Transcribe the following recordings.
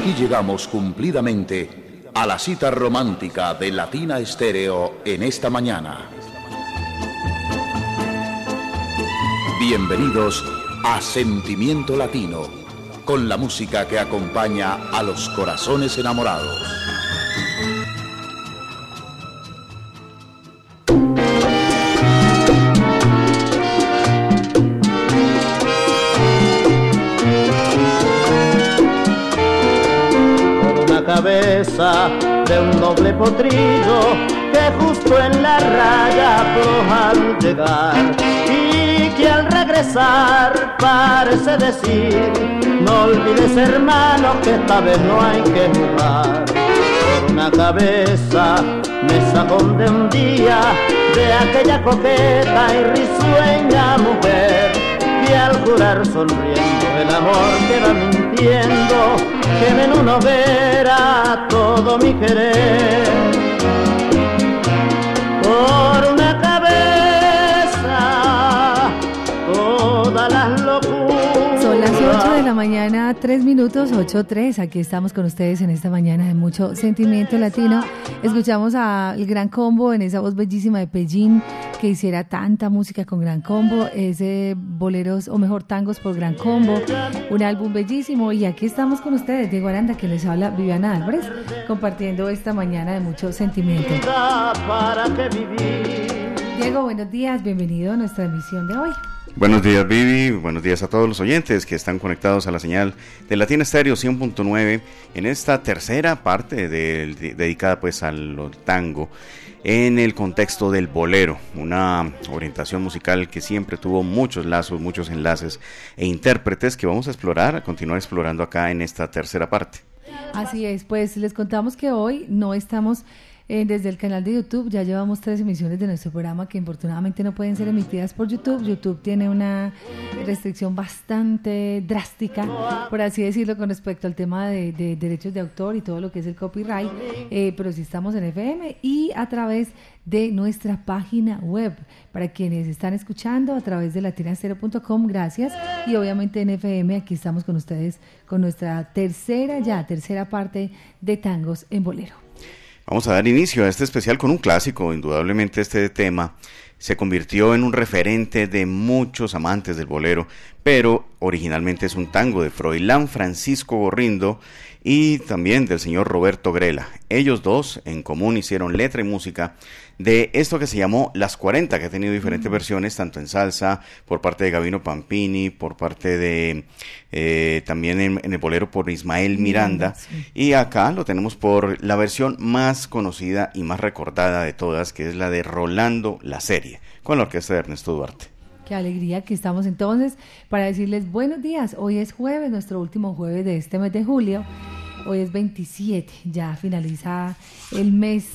Aquí llegamos cumplidamente a la cita romántica de Latina Estéreo en esta mañana. Bienvenidos a Sentimiento Latino, con la música que acompaña a los corazones enamorados. De un noble potrillo que justo en la raya afloja al llegar y que al regresar parece decir no olvides hermano que esta vez no hay que jugar por una cabeza me sajón de un día de aquella coqueta y risueña mujer que al jurar sonriendo el amor que va que en uno verá todo mi querer. Por una la mañana, 3 minutos, 8.3. Aquí estamos con ustedes en esta mañana de mucho sentimiento latino. Escuchamos al Gran Combo en esa voz bellísima de Pellín que hiciera tanta música con Gran Combo, ese boleros o mejor tangos por Gran Combo, un álbum bellísimo y aquí estamos con ustedes, Diego Aranda que les habla Viviana Álvarez, compartiendo esta mañana de mucho sentimiento. Diego, buenos días, bienvenido a nuestra emisión de hoy. Buenos días Vivi, buenos días a todos los oyentes que están conectados a la señal de Latina Estéreo 100.9 en esta tercera parte dedicada pues al tango en el contexto del bolero, una orientación musical que siempre tuvo muchos lazos, muchos enlaces e intérpretes que vamos a explorar, continuar explorando acá en esta tercera parte. Así es, pues les contamos que hoy no estamos eh, desde el canal de YouTube. Ya llevamos tres emisiones de nuestro programa que infortunadamente no pueden ser emitidas por YouTube. YouTube tiene una restricción bastante drástica, por así decirlo, con respecto al tema de, derechos de autor y todo lo que es el copyright. Eh, pero sí estamos en FM y a través de nuestra página web. Para quienes están escuchando a través de latinastero.com, gracias. Y obviamente en FM, aquí estamos con ustedes con nuestra tercera ya, tercera parte de tangos en bolero. Vamos a dar inicio a este especial con un clásico. Indudablemente este tema se convirtió en un referente de muchos amantes del bolero, pero originalmente es un tango de Froilán Francisco Gorrindo y también del señor Roberto Grela. Ellos dos en común hicieron letra y música de esto que se llamó Las 40, que ha tenido diferentes versiones, tanto en salsa, por parte de Gavino Pampini, por parte de eh, también en, el bolero por Ismael Miranda, y acá lo tenemos por la versión más conocida y más recordada de todas, que es la de Rolando la serie, con la orquesta de Ernesto Duarte. Qué alegría que estamos entonces para decirles buenos días. Hoy es jueves, nuestro último jueves de este mes de julio. Hoy es 27, ya finaliza el mes.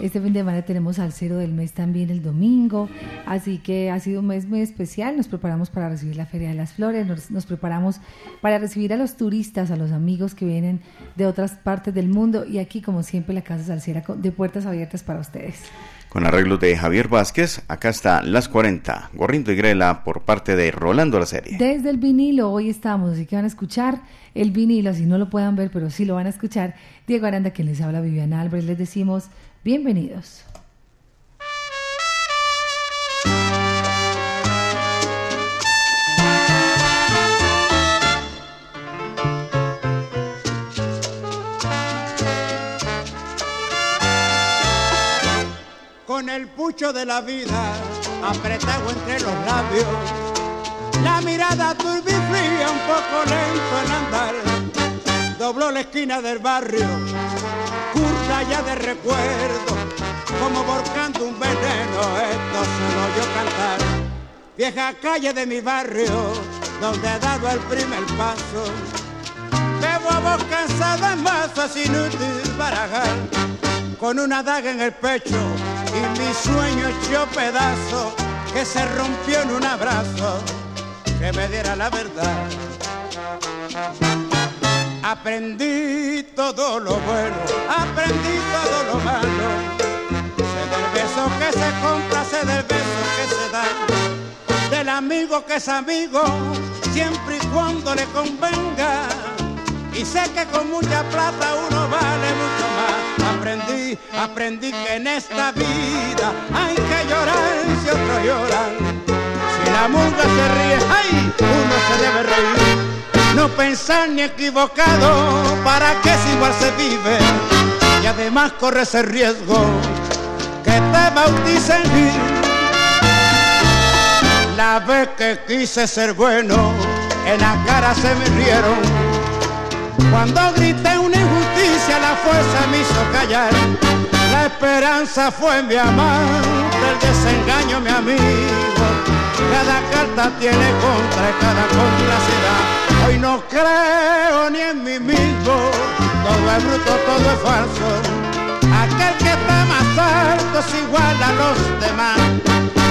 Este fin de semana tenemos al cero del mes también el domingo, así que ha sido un mes muy especial. Nos preparamos para recibir la Feria de las Flores, nos, preparamos para recibir a los turistas, a los amigos que vienen de otras partes del mundo y aquí, como siempre, la Casa Salcera de puertas abiertas para ustedes. Con arreglos de Javier Vázquez, acá está Las 40, Gorrindo y Grela por parte de Rolando la Serie. Desde el vinilo, hoy estamos, así que van a escuchar el vinilo, así no lo puedan ver, pero sí lo van a escuchar. Diego Aranda, quien les habla, Viviana Álvarez, les decimos bienvenidos. Con el pucho de la vida apretado entre los labios la mirada turbia y fría, un poco lento en andar. Dobló la esquina del barrio, curta ya de recuerdo, como volcando un veneno, esto solo yo cantar. Vieja calle de mi barrio, donde he dado el primer paso. Bebo a voz cansada en masas inútil barajar, con una daga en el pecho y mi sueño hecho pedazo que se rompió en un abrazo que me diera la verdad. Aprendí todo lo bueno, aprendí todo lo malo. Sé del beso que se compra, sé del beso que se da. Del amigo que es amigo, siempre y cuando le convenga. y sé que con mucha plata uno vale mucho más. Aprendí, aprendí que en esta vida hay que llorar si otros lloran. Si la murga se ríe, ay, uno se debe reír. No pensar ni equivocado, para que si igual se vive y además corre ese riesgo que te bauticen. La vez que quise ser bueno, en la cara se me rieron. Cuando grité una injusticia, la fuerza me hizo callar. La esperanza fue mi amante, el desengaño mi amigo. Cada carta tiene contra cada complacidad. Hoy no creo ni en mí mismo, todo es bruto, todo es falso. Aquel que está más alto es igual a los demás.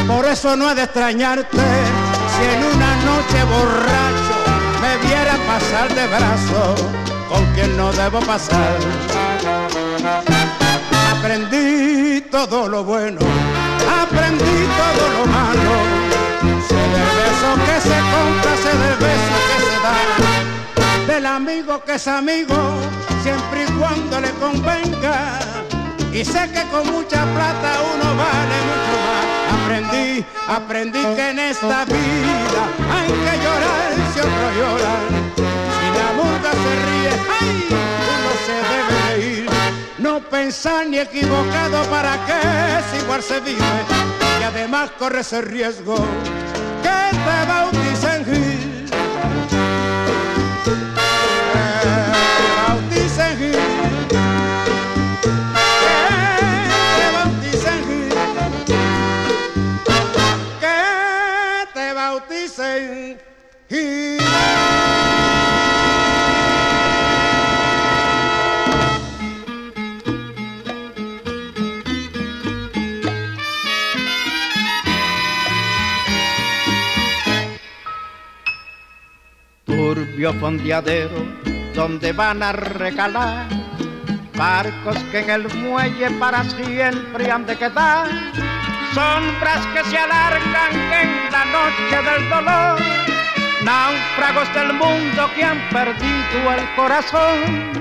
Por eso no ha de extrañarte si en una noche borracho me viera pasar de brazo con quien no debo pasar. Aprendí todo lo bueno, aprendí todo lo malo. Sé del beso que se compra, sé del beso que se. Del amigo que es amigo, siempre y cuando le convenga. Y sé que con mucha plata uno vale mucho más. Aprendí, aprendí que en esta vida hay que llorar si otro llora. Si la burga se ríe, ay, uno se debe reír. No pensar ni equivocado para que si igual se vive. Y además corre ese riesgo que te Gil. Turbio fondeadero donde van a recalar barcos que en el muelle para siempre han de quedar, sombras que se alargan en la noche del dolor, náufragos del mundo que han perdido el corazón,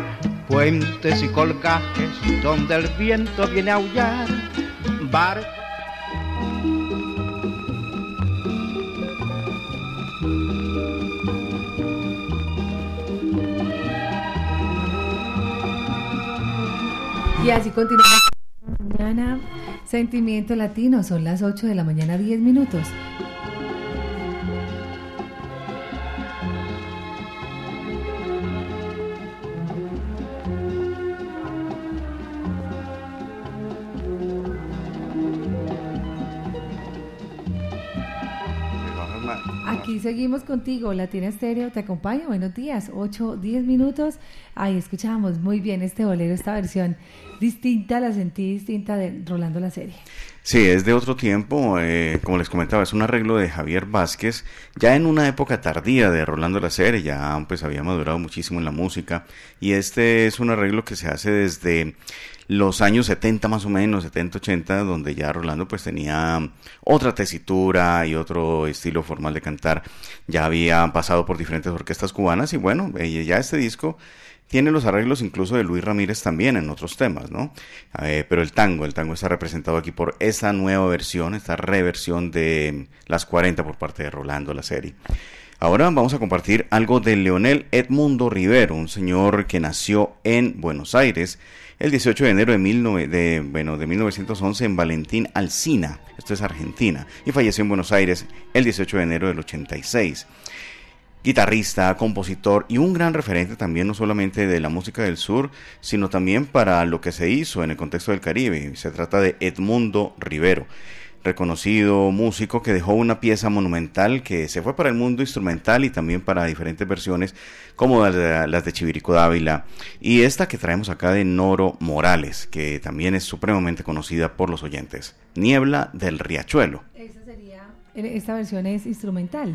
puentes y colgajes donde el viento viene a aullar, barcos Y así continuamos. Mañana, Sentimiento Latino, son las 8 de la mañana, 10 minutos. Aquí seguimos contigo, Latina Estéreo, te acompaño, buenos días, 8, 10 minutos. Ahí escuchamos muy bien este bolero, esta versión distinta, la sentí distinta de Rolando la serie. Sí, es de otro tiempo, eh, como les comentaba, es un arreglo de Javier Vázquez, ya en una época tardía de Rolando la serie, ya pues había madurado muchísimo en la música, y este es un arreglo que se hace desde los años 70 más o menos, 70, 80, donde ya Rolando pues tenía otra tesitura y otro estilo formal de cantar, ya había pasado por diferentes orquestas cubanas y bueno, eh, ya este disco tiene los arreglos incluso de Luis Ramírez también en otros temas, ¿no? Eh, pero el tango, el tango está representado aquí por esta nueva versión, esta reversión de Las 40 por parte de Rolando la serie. Ahora vamos a compartir algo de Leonel Edmundo Rivero, un señor que nació en Buenos Aires el 18 de enero de, 19, de, bueno, de 1911 en Valentín Alsina, esto es Argentina, y falleció en Buenos Aires el 18 de enero del 86 guitarrista, compositor y un gran referente también no solamente de la música del sur, sino también para lo que se hizo en el contexto del Caribe. Se trata de Edmundo Rivero, reconocido músico que dejó una pieza monumental que se fue para el mundo instrumental y también para diferentes versiones como las de, Chivirico Dávila y esta que traemos acá de Noro Morales, que también es supremamente conocida por los oyentes. Niebla del Riachuelo. Esta versión es instrumental.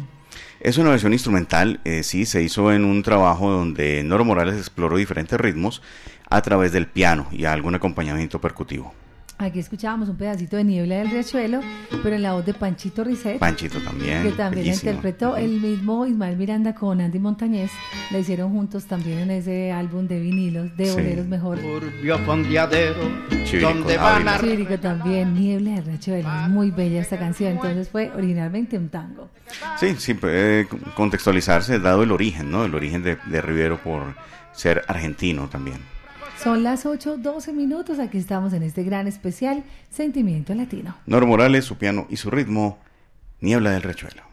Es una versión instrumental, eh, sí, se hizo en un trabajo donde Noro Morales exploró diferentes ritmos a través del piano y algún acompañamiento percutivo. Aquí escuchábamos un pedacito de Niebla del Riachuelo, pero en la voz de Panchito Risset. Panchito también. Que también la interpretó el mismo Ismael Miranda con Andy Montañez. La hicieron juntos también en ese álbum de vinilos, de boleros mejor. Turbio fondeadero, donde van a... Chirico también, Niebla del Riachuelo. Muy bella esta canción. Entonces fue originalmente un tango. Sí, sí, puede contextualizarse dado el origen, ¿no? El origen de, de Rivero por ser argentino también. Son las 8, 12 minutos. Aquí estamos en este gran especial Sentimiento Latino. Noro Morales, su piano y su ritmo, Niebla del Rechuelo.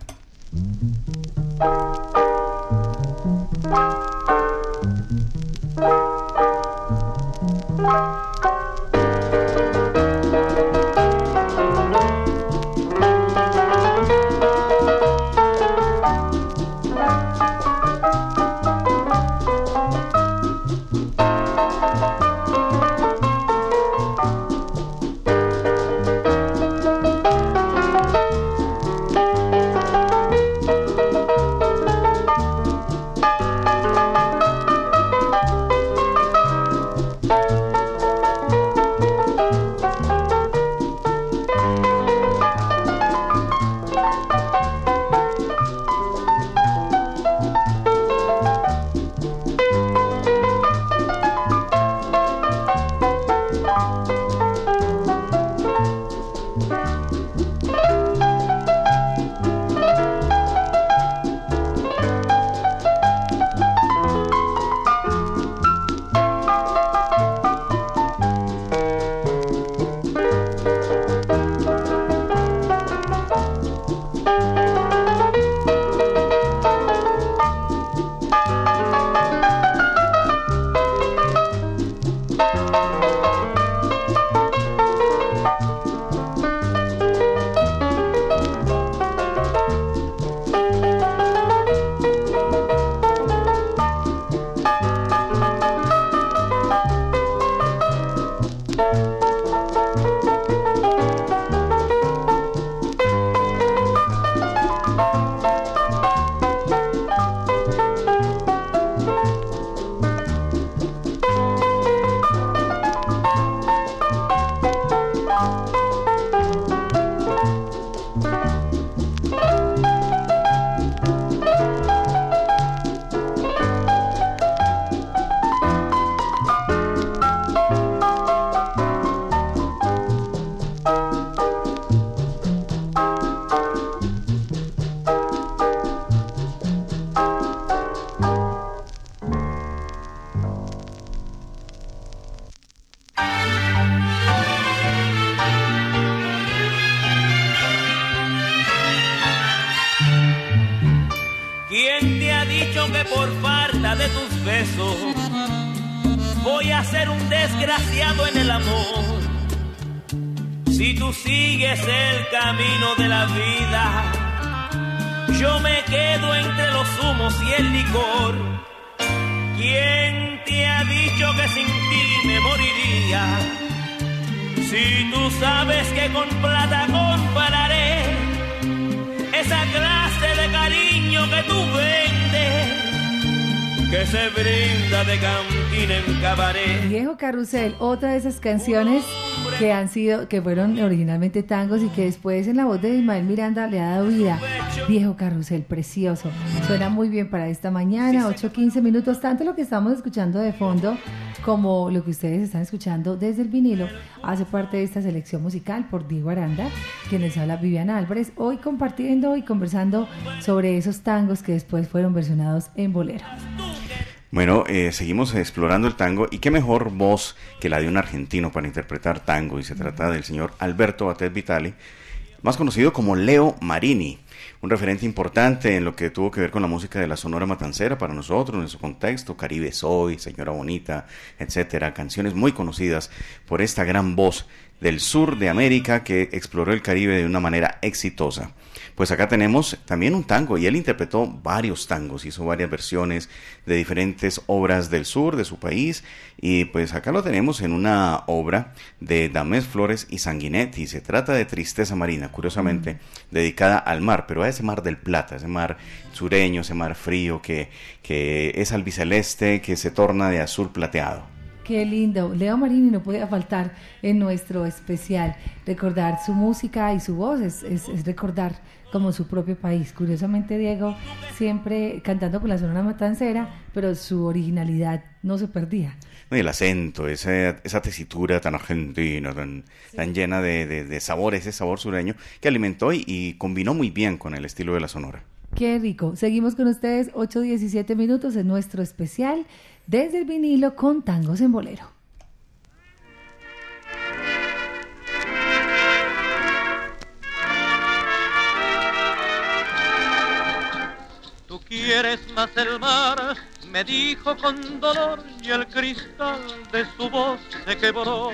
Canciones que han sido, que fueron originalmente tangos y que después en la voz de Ismael Miranda le ha dado vida. Viejo carrusel, precioso. Suena muy bien para esta mañana, 8.15 minutos, tanto lo que estamos escuchando de fondo como lo que ustedes están escuchando desde el vinilo, hace parte de esta selección musical por Diego Aranda, quien les habla Viviana Álvarez, hoy compartiendo y conversando sobre esos tangos que después fueron versionados en bolero. Bueno, eh, seguimos explorando el tango. Y qué mejor voz que la de un argentino para interpretar tango y se trata del señor Alberto Batet Vitali, más conocido como Leo Marini, un referente importante en lo que tuvo que ver con la música de la Sonora Matancera para nosotros, en su contexto, Caribe Soy, Señora Bonita, etcétera, canciones muy conocidas por esta gran voz del sur de América que exploró el Caribe de una manera exitosa. Pues acá tenemos también un tango y él interpretó varios tangos, hizo varias versiones de diferentes obras del sur de su país y pues acá lo tenemos en una obra de Damés Flores y Sanguinetti. Se trata de Tristeza Marina, curiosamente, dedicada al mar, pero a ese mar del Plata, ese mar sureño, ese mar frío que, que es albiceleste, que se torna de azul plateado. Qué lindo. Leo Marini no podía faltar en nuestro especial. Recordar su música y su voz es, es, recordar como su propio país. Curiosamente, Diego siempre cantando con la Sonora Matancera, pero su originalidad no se perdía. Y el acento, esa, esa tesitura tan argentina, tan, tan llena de, de, sabor, ese sabor sureño, que alimentó y, y combinó muy bien con el estilo de la Sonora. Qué rico. Seguimos con ustedes 8.17 minutos en nuestro especial desde el vinilo con tangos en bolero. Tú quieres más el mar, me dijo con dolor y el cristal de su voz se quebró.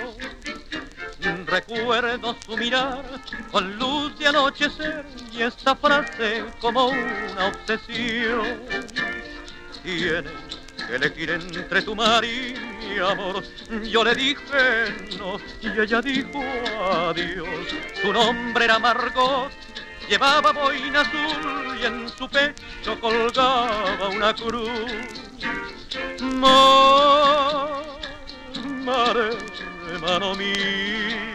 Recuerdo su mirar con luz de anochecer y esta frase como una obsesión. Tienes que entre tu mar y mi amor. Yo le dije no y ella dijo adiós. Su nombre era Margot, llevaba boina azul y en su pecho colgaba una cruz. Mar, mar, hermano mío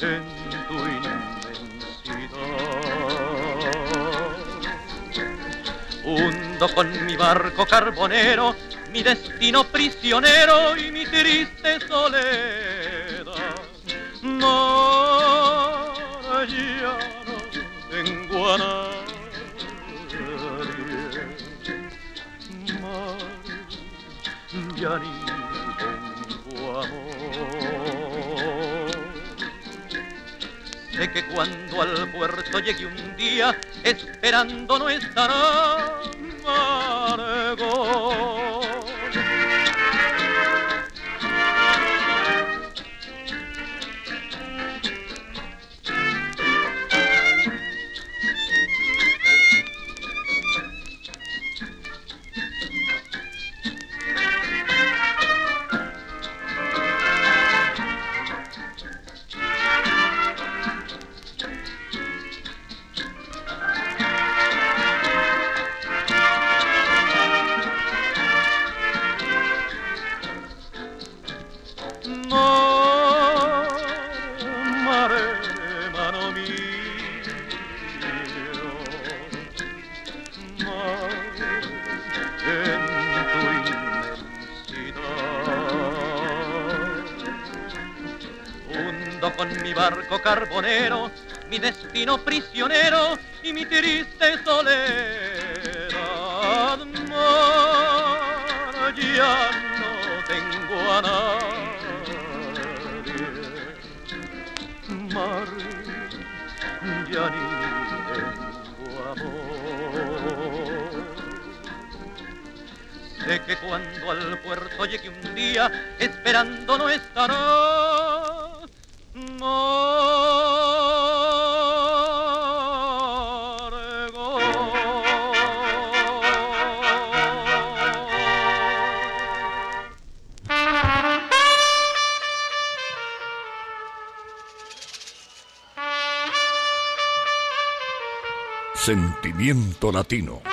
en Con mi barco carbonero mi destino prisionero y mi triste soledad. No, ya no tengo a nadie. ya ni tengo amor. Sé que cuando al puerto llegue un día, esperando no estará Margot. Prisionero y mi triste soledad. Mar, ya no tengo a nadie. Mar, ya ni tengo amor. Sé que cuando al puerto llegue un día, esperando no estará Sentimiento latino.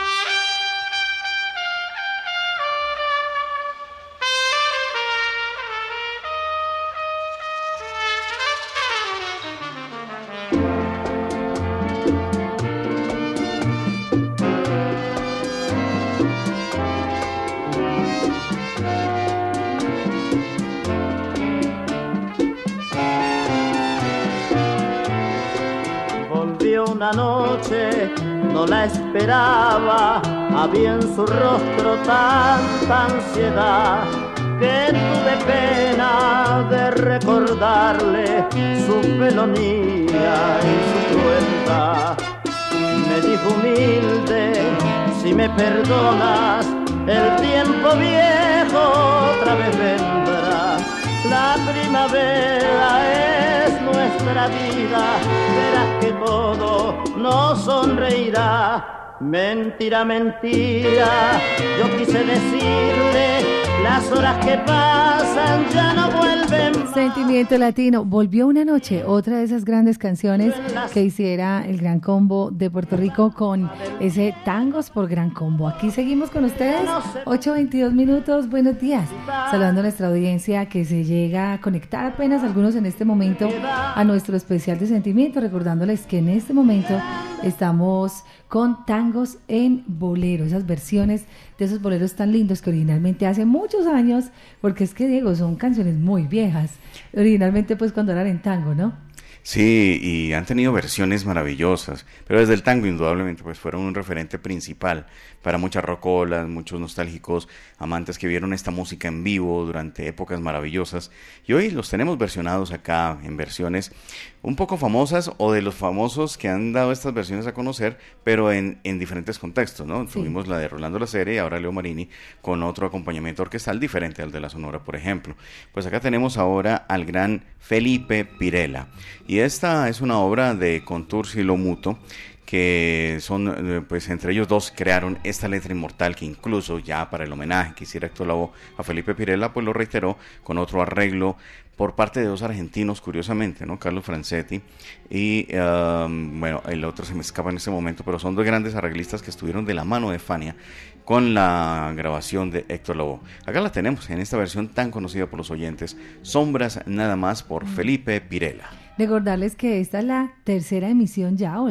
En su rostro tanta ansiedad que tuve pena de recordarle su felonía y su crueldad. Me dijo humilde, si me perdonas, el tiempo viejo otra vez vendrá. La primavera es nuestra vida, verás que todo nos sonreirá Mentira, mentira, yo quise decirle, las horas que pasan ya no vuelven Sentimiento Latino. Volvió una noche, otra de esas grandes canciones que hiciera el Gran Combo de Puerto Rico con ese Tangos por Gran Combo. Aquí seguimos con ustedes, 8.22 minutos, buenos días. Saludando a nuestra audiencia que se llega a conectar apenas algunos en este momento a nuestro especial de sentimiento, recordándoles que en este momento estamos con tangos en bolero, esas versiones de esos boleros tan lindos que originalmente hace muchos años, porque es que Diego, son canciones muy viejas, originalmente pues cuando eran en tango, ¿no? Sí, y han tenido versiones maravillosas, pero desde el tango indudablemente pues fueron un referente principal para muchas rocolas, muchos nostálgicos, amantes que vieron esta música en vivo durante épocas maravillosas y hoy los tenemos versionados acá en versiones un poco famosas o de los famosos que han dado estas versiones a conocer, pero en, en diferentes contextos, ¿no? Tuvimos la de Rolando La Serie y ahora Leo Marini con otro acompañamiento orquestal diferente al de la Sonora, por ejemplo. Pues acá tenemos ahora al gran Felipe Pirela y esta es una obra de Contour Silomuto que son, eh, pues entre ellos dos crearon esta letra inmortal que incluso ya para el homenaje que hiciera Héctor Lavoe a Felipe Pirela, pues lo reiteró con otro arreglo por parte de dos argentinos, curiosamente, ¿no? Carlos Francetti y, um, bueno, el otro se me escapa en este momento, pero son dos grandes arreglistas que estuvieron de la mano de Fania con la grabación de Héctor Lavoe. Acá la tenemos en esta versión tan conocida por los oyentes, Sombras nada más por Felipe Pirela. Recordarles que esta es la tercera emisión ya, o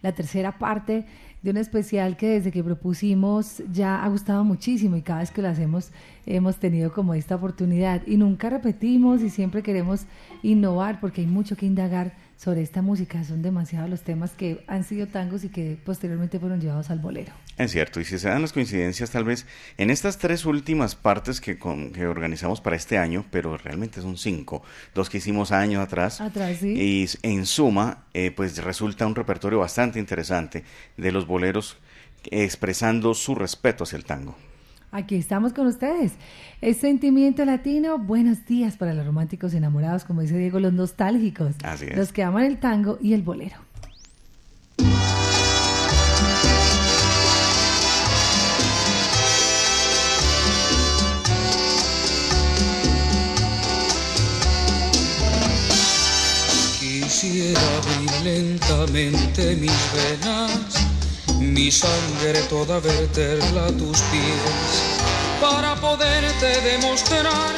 la tercera parte de un especial que desde que propusimos ya ha gustado muchísimo y cada vez que lo hacemos hemos tenido como esta oportunidad. Y nunca repetimos y siempre queremos innovar porque hay mucho que indagar sobre esta música. Son demasiados los temas que han sido tangos y que posteriormente fueron llevados al bolero. Es cierto, y si se dan las coincidencias, tal vez en estas tres últimas partes que, que organizamos para este año, pero realmente son cinco, dos que hicimos años atrás, atrás ¿sí? y en suma, eh, pues resulta un repertorio bastante interesante de los boleros expresando su respeto hacia el tango. Aquí estamos con ustedes. Es Sentimiento Latino. Buenos días para los románticos enamorados, como dice Diego, los nostálgicos. Así es. Los que aman el tango y el bolero. Quisiera abrir lentamente mis venas mi sangre toda verterla a tus pies, para poderte demostrar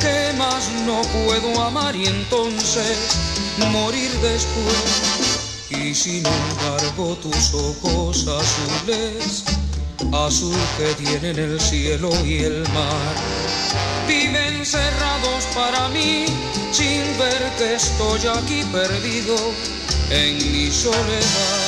que más no puedo amar y entonces morir después. Y sin embargo tus ojos azules, azul que tienen el cielo y el mar, viven cerrados para mí. Sin ver que estoy aquí perdido en mi soledad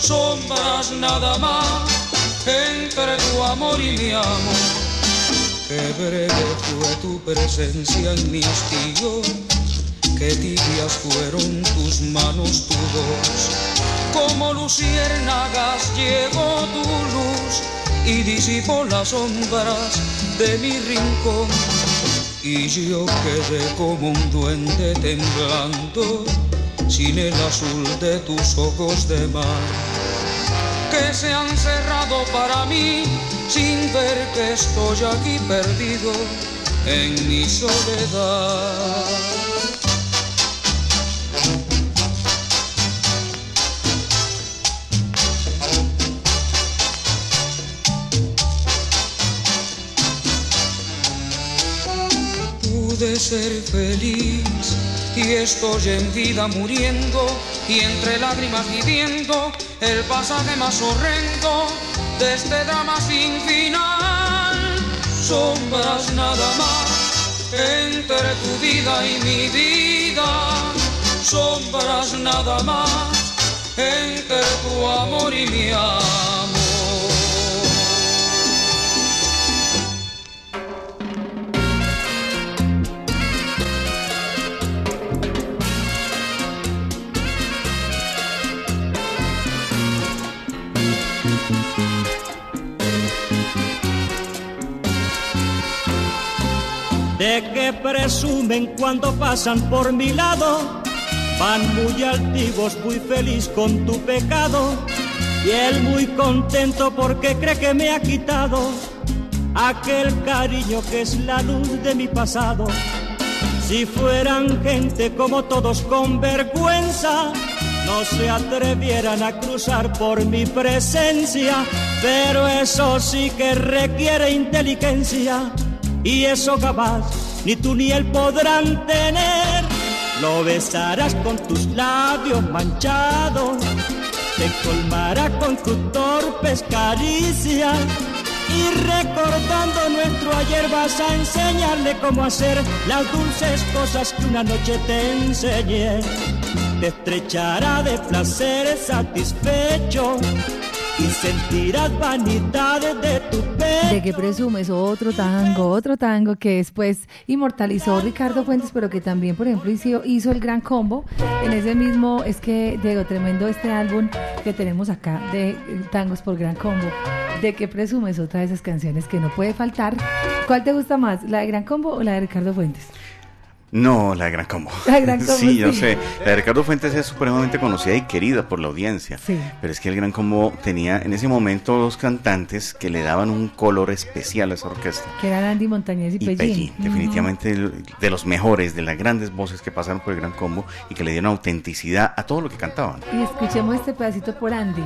sombras nada más entre tu amor y mi amor. Qué breve fue tu presencia en mi hastío, qué tibias fueron tus manos, tu voz. Como luciérnagas llegó tu luz y disipó las sombras de mi rincón y yo quedé como un duende temblando sin el azul de tus ojos de mar que se han cerrado para mí sin ver que estoy aquí perdido en mi soledad. de ser feliz y estoy en vida muriendo y entre lágrimas viviendo el pasaje más horrendo de este drama sin final. Sombras nada más entre tu vida y mi vida. Sombras nada más entre tu amor y mi amor. De que presumen cuando pasan por mi lado, van muy altivos, muy feliz con tu pecado, y él muy contento porque cree que me ha quitado aquel cariño que es la luz de mi pasado. Si fueran gente como todos con vergüenza, no se atrevieran a cruzar por mi presencia, pero eso sí que requiere inteligencia y eso capaz ni tú ni él podrán tener. Lo besarás con tus labios manchados, te colmará con tus torpes caricias y recordando nuestro ayer vas a enseñarle cómo hacer las dulces cosas que una noche te enseñé. Te estrechará de placer satisfecho y sentirás vanidades de tu pecho. De que presumes otro tango, otro tango que después inmortalizó Ricardo Fuentes, pero que también, por ejemplo, hizo, hizo el gran combo. En ese mismo, es que, Diego, tremendo este álbum que tenemos acá de tangos por gran combo. De que presumes otra de esas canciones que no puede faltar. ¿Cuál te gusta más, la de Gran Combo o la de Ricardo Fuentes? No, la de Gran Combo. La Gran Combo, sí, yo sí. sé. La de Ricardo Fuentes es supremamente conocida y querida por la audiencia. Sí. Pero es que el Gran Combo tenía en ese momento dos cantantes que le daban un color especial a esa orquesta. Que eran Andy Montañez y, Y Pellín. Pellín, definitivamente el- de los mejores, de las grandes voces que pasaron por el Gran Combo y que le dieron autenticidad a todo lo que cantaban. Y escuchemos este pedacito por Andy.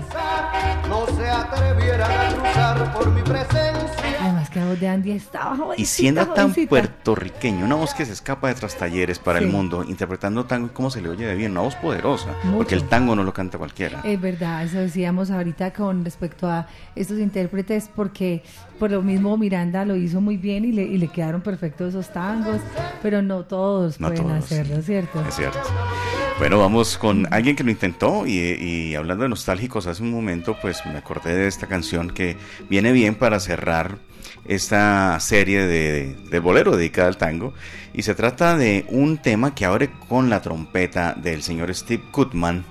No se atrevieran a cruzar por mi presencia. Además que la voz de Andy estaba jovencita, Y siendo tan jovencita. puertorriqueño, una voz que se escapa de tras talleres para Sí. el mundo, interpretando tango y cómo se le oye de bien, una voz poderosa, Mucho. porque el tango no lo canta cualquiera. Es verdad, eso decíamos ahorita con respecto a estos intérpretes, porque por lo mismo Miranda lo hizo muy bien y le, y le quedaron perfectos esos tangos, pero no todos No pueden todos, hacerlo, sí. ¿cierto? Es cierto. Bueno, vamos con alguien que lo intentó y, y hablando de nostálgicos hace un momento, pues me acordé de esta canción que viene bien para cerrar esta serie de, de bolero dedicada al tango y se trata de un tema que abre con la trompeta del señor Steve Goodman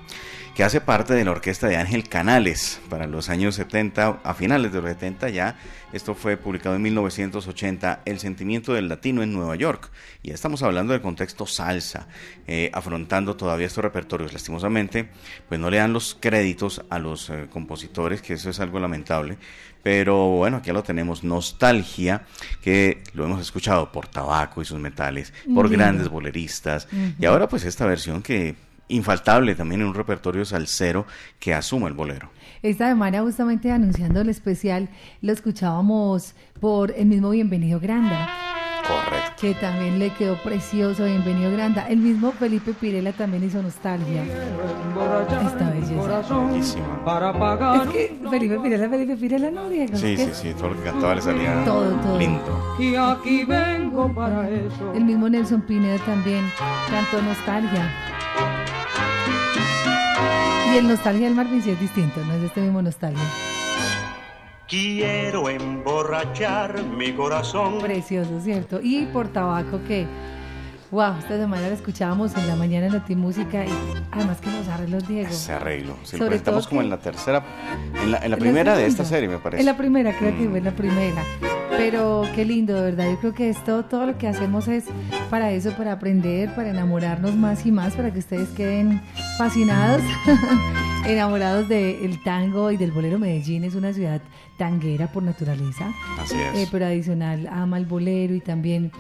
que hace parte de la orquesta de Ángel Canales para los años 70, a finales de los 70 ya. Esto fue publicado en 1980, El sentimiento del latino en Nueva York. Y estamos hablando del contexto salsa, eh, afrontando todavía estos repertorios. Lastimosamente, pues no le dan los créditos a los eh, compositores, que eso es algo lamentable. Pero bueno, aquí lo tenemos, Nostalgia, que lo hemos escuchado por Tabaco y sus metales, por grandes boleristas. Y ahora pues esta versión que infaltable también en un repertorio salsero que asuma el bolero. Esta semana justamente anunciando el especial lo escuchábamos por el mismo Bienvenido Granda, Correcto. que también le quedó precioso Bienvenido Granda. El mismo Felipe Pirela también hizo nostalgia. Esta belleza. Para pagar Es que Felipe Pirela, Felipe Pirela no, Diego. Sí, sí, sí, todo lo que cantaba le salía Todo, todo. lindo. y aquí vengo para eso. El mismo Nelson Pineda también cantó Nostalgia. Y el Nostalgia del Marvin sí es distinto, no es este mismo Nostalgia. Quiero emborrachar mi corazón. Precioso, ¿cierto? Y por tabaco que, wow, esta semana la escuchábamos en la mañana en Notimúsica y además que nos arreglos Diego. Ese arreglo. Si lo Sobre presentamos todo como que- en la tercera, en la, en la En primera de esta serie, me parece. En la primera, creo que Mm. fue en la primera. Pero qué lindo, de verdad. Yo creo que esto, todo lo que hacemos es para eso, para aprender, para enamorarnos más y más, para que ustedes queden fascinados, enamorados del tango y del bolero. Medellín es una ciudad tanguera por naturaleza. Así Eh, es. pero adicional ama el bolero y también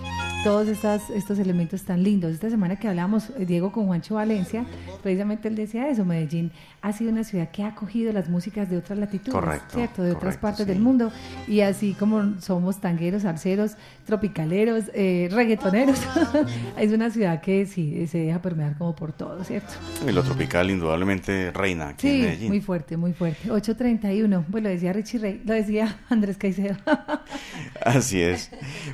todos estas, estos elementos tan lindos. Esta semana que hablamos, eh, Diego, con Juancho Valencia, precisamente él decía eso, Medellín ha sido una ciudad que ha acogido las músicas de otras latitudes, Correcto, ¿cierto? De otras partes sí. del mundo. Y así como somos tangueros, arceros, tropicaleros, eh, reggaetoneros, es una ciudad que sí, se deja permear como por todo, ¿cierto? Y lo tropical indudablemente reina aquí en Sí, Medellín. muy fuerte, muy fuerte. 8.31, pues lo decía Richie Rey, lo decía Andrés Caicedo. Así es.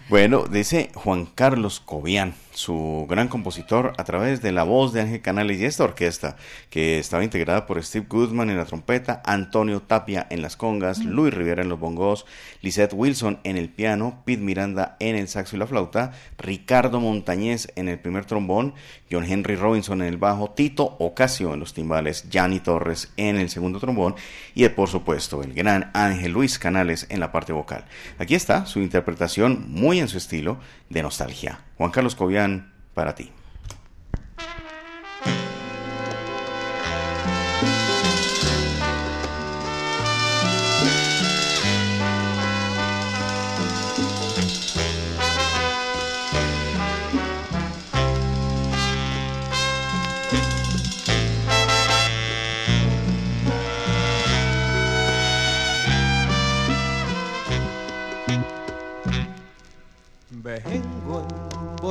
Bueno, dice Juan Carlos Cobian, su gran compositor, a través de la voz de Ángel Canales y esta orquesta, que estaba integrada por Steve Goodman en la trompeta, Antonio Tapia en las congas, Luis Rivera en los bongos, Lisette Wilson en el piano, Pete Miranda en el saxo y la flauta, Ricardo Montañez en el primer trombón, John Henry Robinson en el bajo, Tito Ocasio en los timbales, Gianni Torres en el segundo trombón y por supuesto el gran Ángel Luis Canales en la parte vocal. Aquí está su interpretación muy en su estilo de nostalgia. Juan Carlos Cobian, para ti.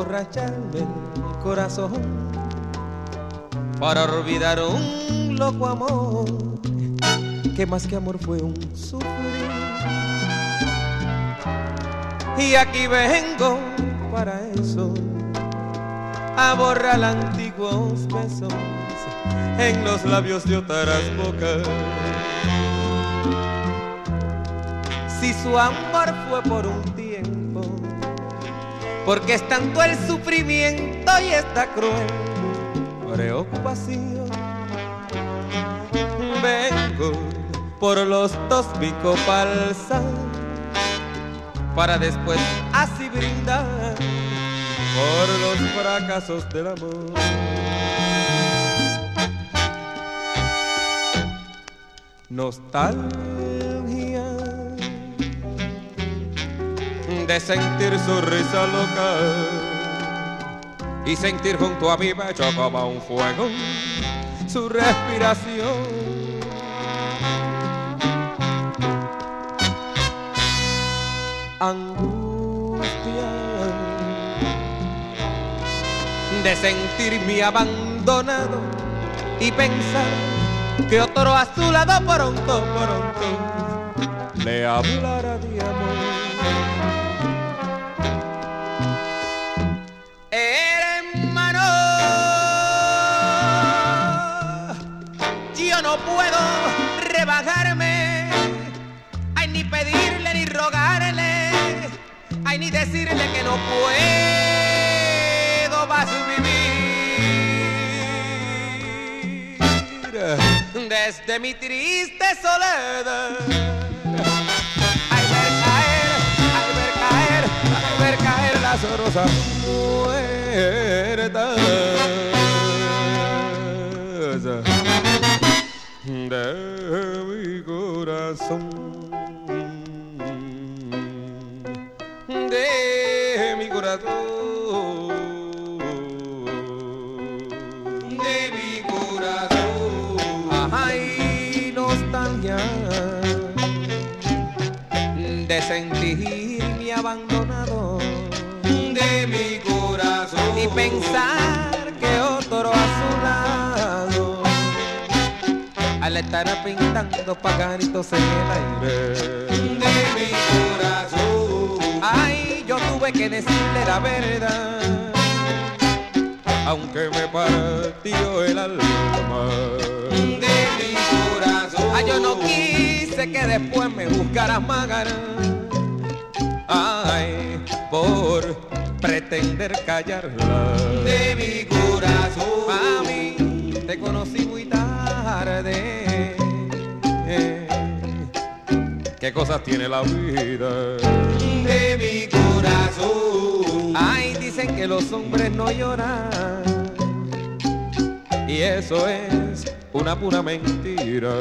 Emborracharme el corazón para olvidar un loco amor que más que amor fue un sufrir. Y aquí vengo para eso, a borrar antiguos besos en los labios de otras bocas. Si su amor fue por un tiempo, porque es tanto el sufrimiento y esta cruel preocupación. Vengo por los dos pico falsa para después así brindar por los fracasos del amor. Nostalgia de sentir su risa loca y sentir junto a mi pecho como un fuego su respiración. Angustia de sentirme abandonado y pensar que otro a su lado pronto, pronto le hablará de amor. Hermano, yo no puedo rebajarme, ay ni pedirle ni rogarle, ay ni decirle que no puedo más vivir desde mi triste soledad. Ay ver caer, ay ver caer, ay ver caer las rosas de mi corazón, de mi corazón, y pensar que otro a su lado al estar pintando pagaritos en el aire. De mi corazón. Ay yo tuve que decirle la verdad aunque me partió el alma. De mi corazón. Ay yo no quise que después me buscaras más ganas. Ay por pretender callarla de mi corazón. Mami, te conocí muy tarde. Eh, ¿Qué cosas tiene la vida? De mi corazón. Ay, dicen que los hombres no lloran. Y eso es una pura mentira.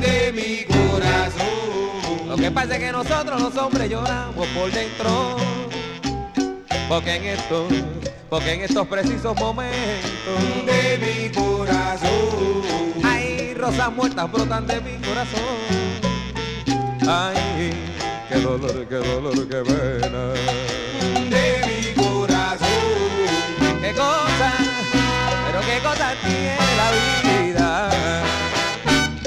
De mi corazón. Lo que pasa es que nosotros los hombres lloramos por dentro porque en estos, porque en estos precisos momentos de mi corazón, hay rosas muertas brotan de mi corazón. Ay, qué dolor, qué dolor, qué pena de mi corazón. Qué cosa, pero qué cosa tiene la vida.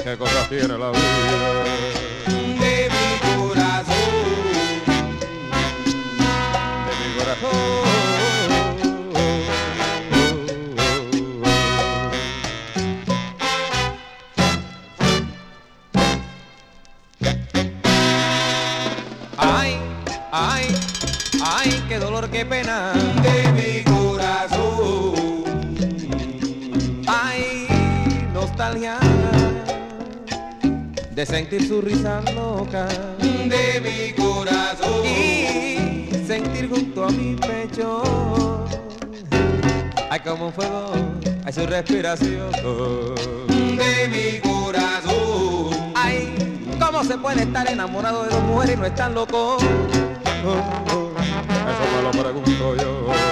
Qué cosa tiene la vida. Ay, ay, ay, qué dolor, qué pena de mi corazón. Ay, nostalgia de sentir su risa loca de mi corazón sentir junto a mi pecho. Hay como un fuego hay su respiración. De mi corazón. Ay cómo se puede estar enamorado de dos mujeres y no estar loco Oh, oh, eso me lo pregunto yo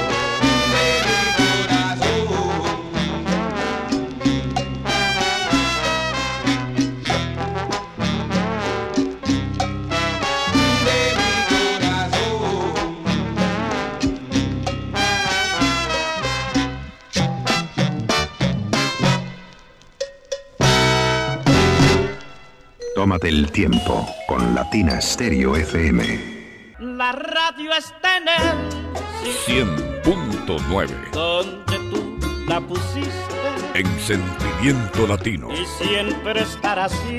Tómate el tiempo con Latina Stereo FM. La radio está en el 100.9 donde tú la pusiste en sentimiento latino. y siempre estará así.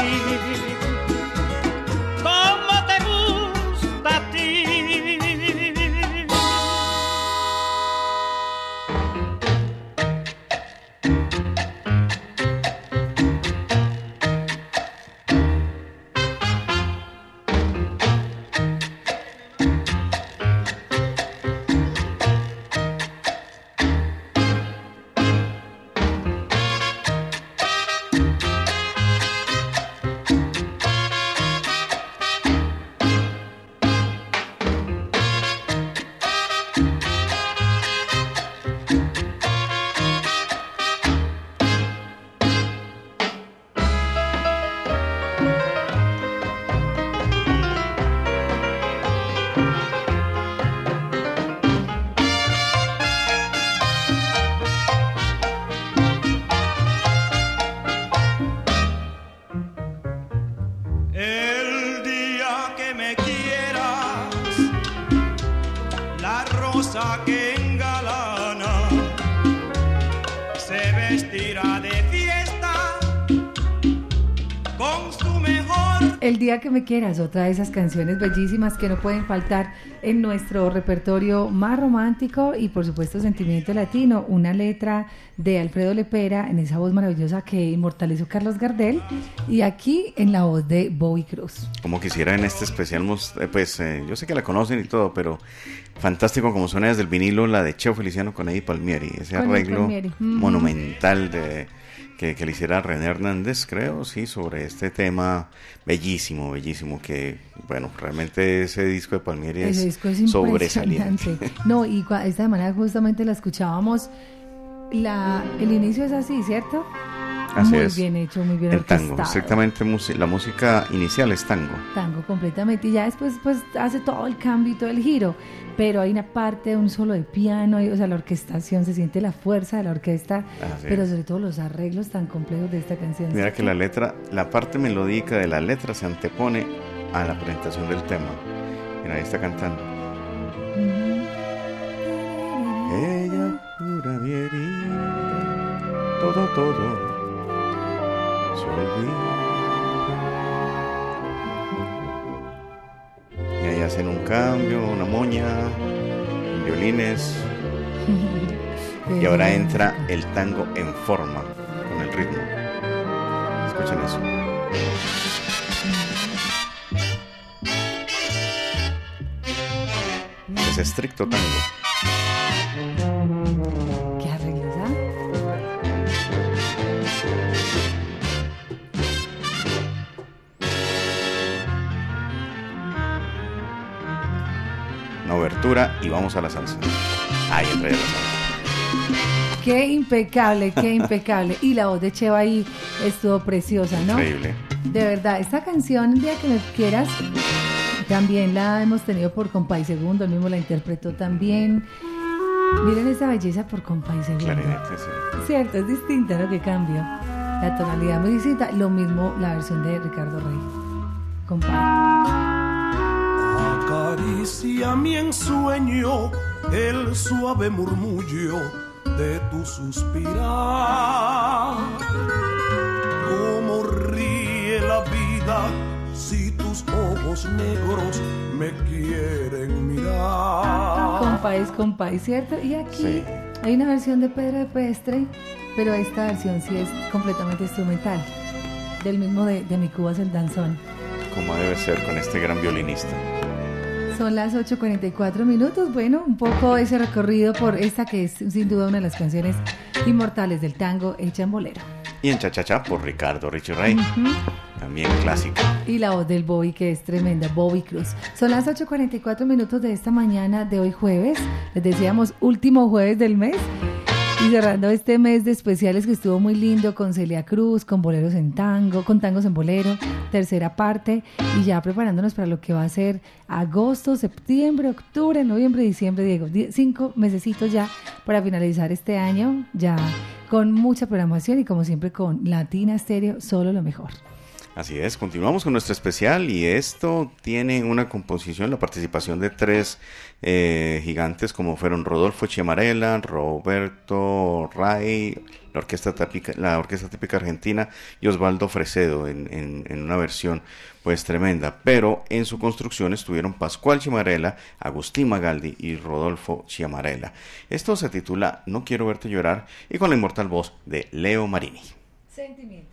Día que me quieras, otra de esas canciones bellísimas que no pueden faltar en nuestro repertorio más romántico y por supuesto sentimiento latino, una letra de Alfredo Lepera en esa voz maravillosa que inmortalizó Carlos Gardel. Y aquí en la voz de Bobby Cruz. Como quisiera en este especial, eh, pues eh, yo sé que la conocen y todo, pero fantástico como suena desde el vinilo la de Cheo Feliciano con Eddie Palmieri, ese Con arreglo Palmieri, monumental de que, que le hiciera René Hernández, creo, sí, sobre este tema bellísimo, bellísimo, que bueno, realmente ese disco de Palmieri es, disco es sobresaliente. No, y esta semana justamente la escuchábamos. La, el inicio es así, ¿cierto? Así muy es. bien hecho, muy bien El tango, musi- la música inicial es tango. Tango completamente. Y ya después pues hace todo el cambio y todo el giro. Pero hay una parte, un solo de piano, y, o sea, la orquestación, se siente la fuerza de la orquesta, Así pero es. sobre todo los arreglos tan complejos de esta canción. Mira que la letra, la parte melódica de la letra se antepone a la presentación del tema. Mira, ahí está cantando. Ella mi herida, todo, todo se olvida. Y ahí hacen un cambio, una moña, violines. Y ahora entra el tango en forma, con el ritmo. Escuchen eso. Es estricto tango. Obertura y vamos a la salsa. Ahí entra ya la salsa. Qué impecable, qué impecable. Y la voz de Cheva ahí estuvo preciosa, ¿no? Increíble. De verdad, esta canción, el día que me quieras, también la hemos tenido por Compay Segundo, él mismo la interpretó también. Miren esa belleza por Compay Segundo. Clarinete, sí. Cierto, es distinta lo que cambia. La tonalidad muy distinta. Lo mismo la versión de Ricardo Rey. Compay. Acaricia mi ensueño el suave murmullo de tu suspirar. Como ríe la vida si tus ojos negros me quieren mirar. Compáis, compáis, ¿cierto? Y aquí Sí. hay una versión de Pedro de Pestre, pero esta versión sí es completamente instrumental. Del mismo de, de Mi Cuba es el danzón. Como debe ser con este gran violinista. Son las 8.44 minutos. Bueno, un poco ese recorrido por esta que es sin duda una de las canciones inmortales del tango hecha en bolero. Y en Chachachá por Ricardo Richie Ray, Ujú. también clásica. Y la voz del Bobby, que es tremenda, Bobby Cruz. Son las 8.44 minutos de esta mañana de hoy jueves. Les decíamos último jueves del mes. Y cerrando este mes de especiales que estuvo muy lindo con Celia Cruz, con boleros en tango, con tangos en bolero, tercera parte, y ya preparándonos para lo que va a ser agosto, septiembre, octubre, noviembre, diciembre, Diego. Die- Cinco mesecitos ya para finalizar este año, ya con mucha programación y como siempre con Latina Stereo, solo lo mejor. Así es, continuamos con nuestro especial y esto tiene una composición, la participación de tres eh, gigantes como fueron Rodolfo Chiamarela, Roberto Ray, la orquesta típica, la orquesta típica argentina y Osvaldo Fresedo en, una versión pues tremenda, pero en su construcción estuvieron Pascual Chiamarela, Agustín Magaldi y Rodolfo Chiamarela. Esto se titula No quiero verte llorar y con la inmortal voz de Leo Marini. Sentimiento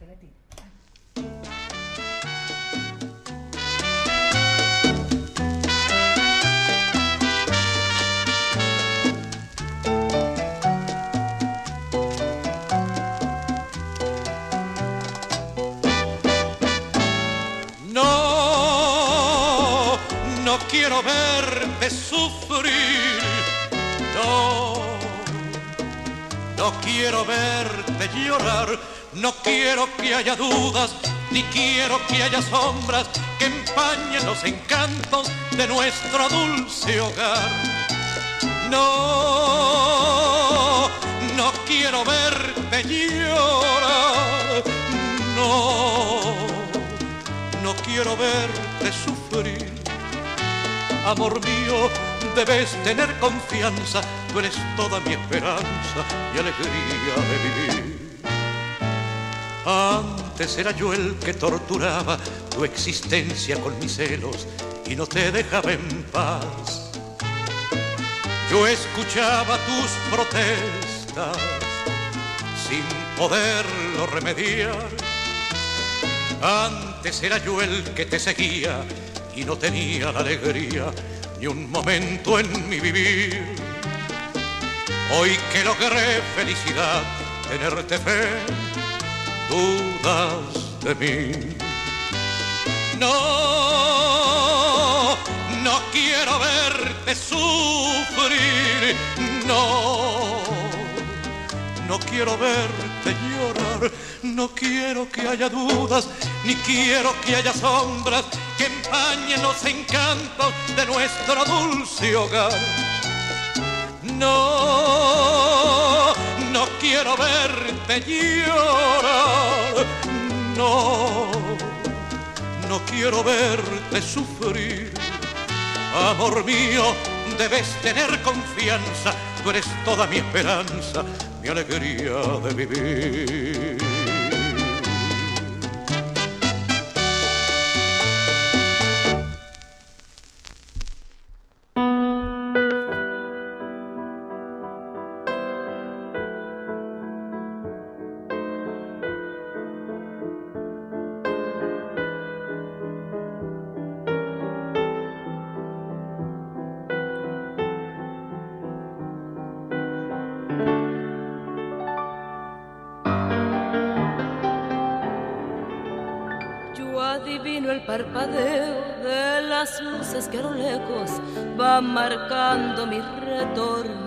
no quiero verte llorar. No quiero que haya dudas, ni quiero que haya sombras que empañen los encantos de nuestro dulce hogar. No, no quiero verte llorar. No, no quiero verte sufrir. Amor mío, debes tener confianza, tú eres toda mi esperanza y alegría de vivir. Antes era yo el que torturaba tu existencia con mis celos y no te dejaba en paz. Yo escuchaba tus protestas sin poderlo remediar. Antes era yo el que te seguía y no tenía la alegría ni un momento en mi vivir. Hoy que logré felicidad, tenerte fe, dudas de mí. No, no quiero verte sufrir, no, no quiero verte llorar, no quiero que haya dudas, ni quiero que haya sombras que empañen los encantos de nuestro dulce hogar. No, no quiero verte llorar, no, no quiero verte sufrir. Amor mío, debes tener confianza, tú eres toda mi esperanza, mi alegría de vivir. Que a lo lejos van marcando mi retorno.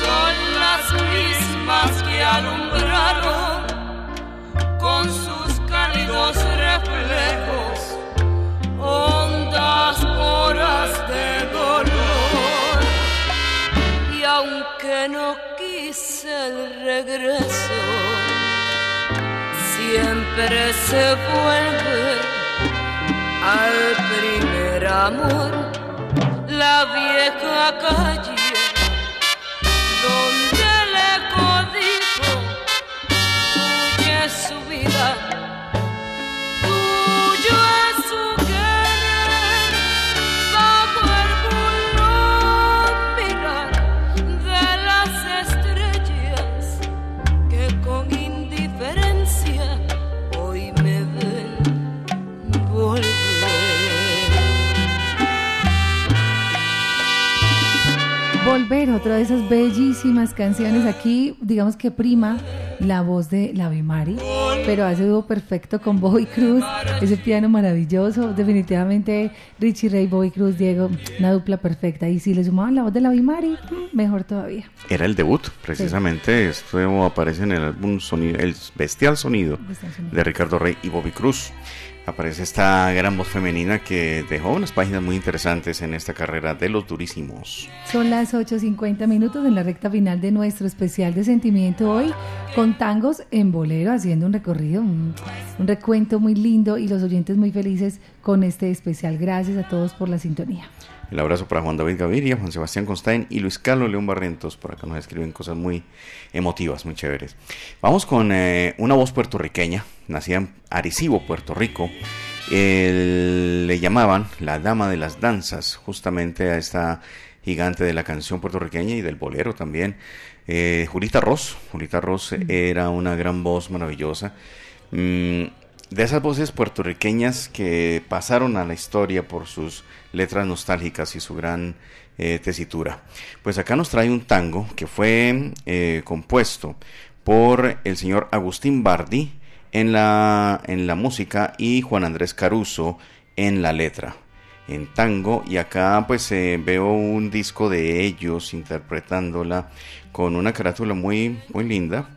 Son las mismas que alumbraron con sus cálidos reflejos hondas horas de dolor. Y aunque no quise el regreso, siempre se vuelve al primer amor, la vieja calle esas bellísimas canciones. Aquí, digamos que prima la voz de la Mari, pero hace dúo perfecto con Bobby Cruz, ese piano maravilloso. Definitivamente Richie Ray, Bobby Cruz, Diego, una dupla perfecta. Y si le sumaban la voz de la Mari, mejor todavía. Era el debut, precisamente. Esto aparece en el álbum sonido, El Bestial Sonido de Ricardo Rey y Bobby Cruz aparece esta gran voz femenina que dejó unas páginas muy interesantes en esta carrera de los durísimos. Son las 8.50 minutos en la recta final de nuestro especial de sentimiento hoy con tangos en bolero, haciendo un recorrido, un, recuento muy lindo y los oyentes muy felices con este especial. Gracias a todos por la sintonía. El abrazo para Juan David Gaviria, Juan Sebastián Constain y Luis Carlos León Barrientos. Por acá nos escriben cosas muy emotivas, muy chéveres. Vamos con eh, una voz puertorriqueña, nacida en Arecibo, Puerto Rico. le llamaban la dama de las danzas, justamente a esta gigante de la canción puertorriqueña y del bolero también. Eh, Julita Ross. Julita Ross era una gran voz maravillosa. Mm, de esas voces puertorriqueñas que pasaron a la historia por sus letras nostálgicas y su gran eh, tesitura. Pues acá nos trae un tango que fue eh, compuesto por el señor Agustín Bardi en la, en la música y Juan Andrés Caruso en la letra en tango y acá pues eh, veo un disco de ellos interpretándola con una carátula muy muy linda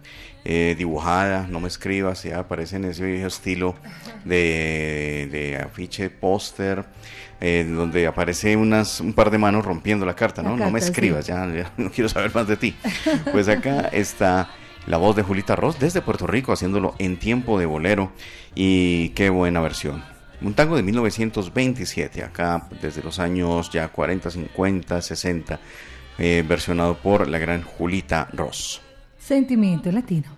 eh, dibujada, no me escribas, ya aparece en ese viejo estilo de, de afiche, póster, eh, donde aparece unas, un par de manos rompiendo la carta, ¿no? no me escribas, ya, no quiero saber más de ti. Pues acá está la voz de Julita Ross desde Puerto Rico haciéndolo en tiempo de bolero y qué buena versión. Un tango de 1927, acá desde los años ya 40, 50, 60, versionado por la gran Julita Ross. Sentimiento Latino.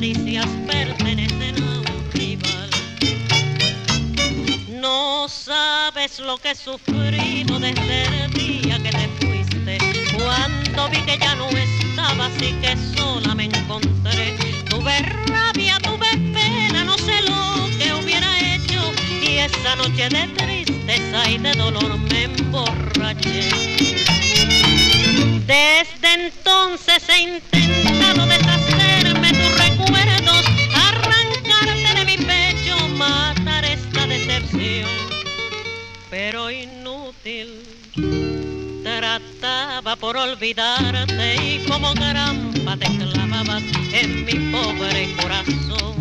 Caricias pertenecen a un rival. No sabes lo que he sufrido desde el día que te fuiste, cuando vi que ya no estabas y que sola me encontré. Tuve rabia, tuve pena, no sé lo que hubiera hecho y esa noche de tristeza y de dolor me emborraché. Desde entonces he intentado deshacerme por olvidarte y como grampa te clavabas en mi pobre corazón.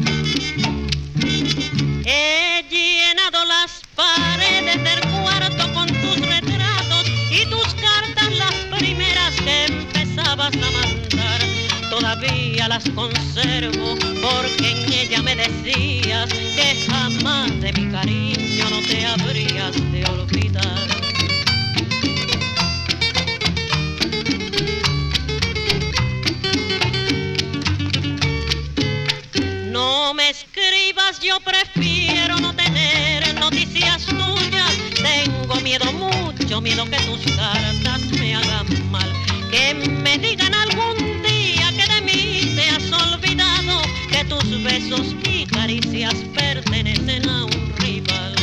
He llenado las paredes del cuarto con tus retratos y tus cartas las primeras que empezabas a mandar. Todavía las conservo porque en ella me decías que jamás de mi cariño no te habrías de olvidar. No me escribas, yo prefiero no tener noticias tuyas. Tengo miedo, mucho miedo que tus cartas me hagan mal. Que me digan algún día que de mí te has olvidado. Que tus besos y caricias pertenecen a un rival.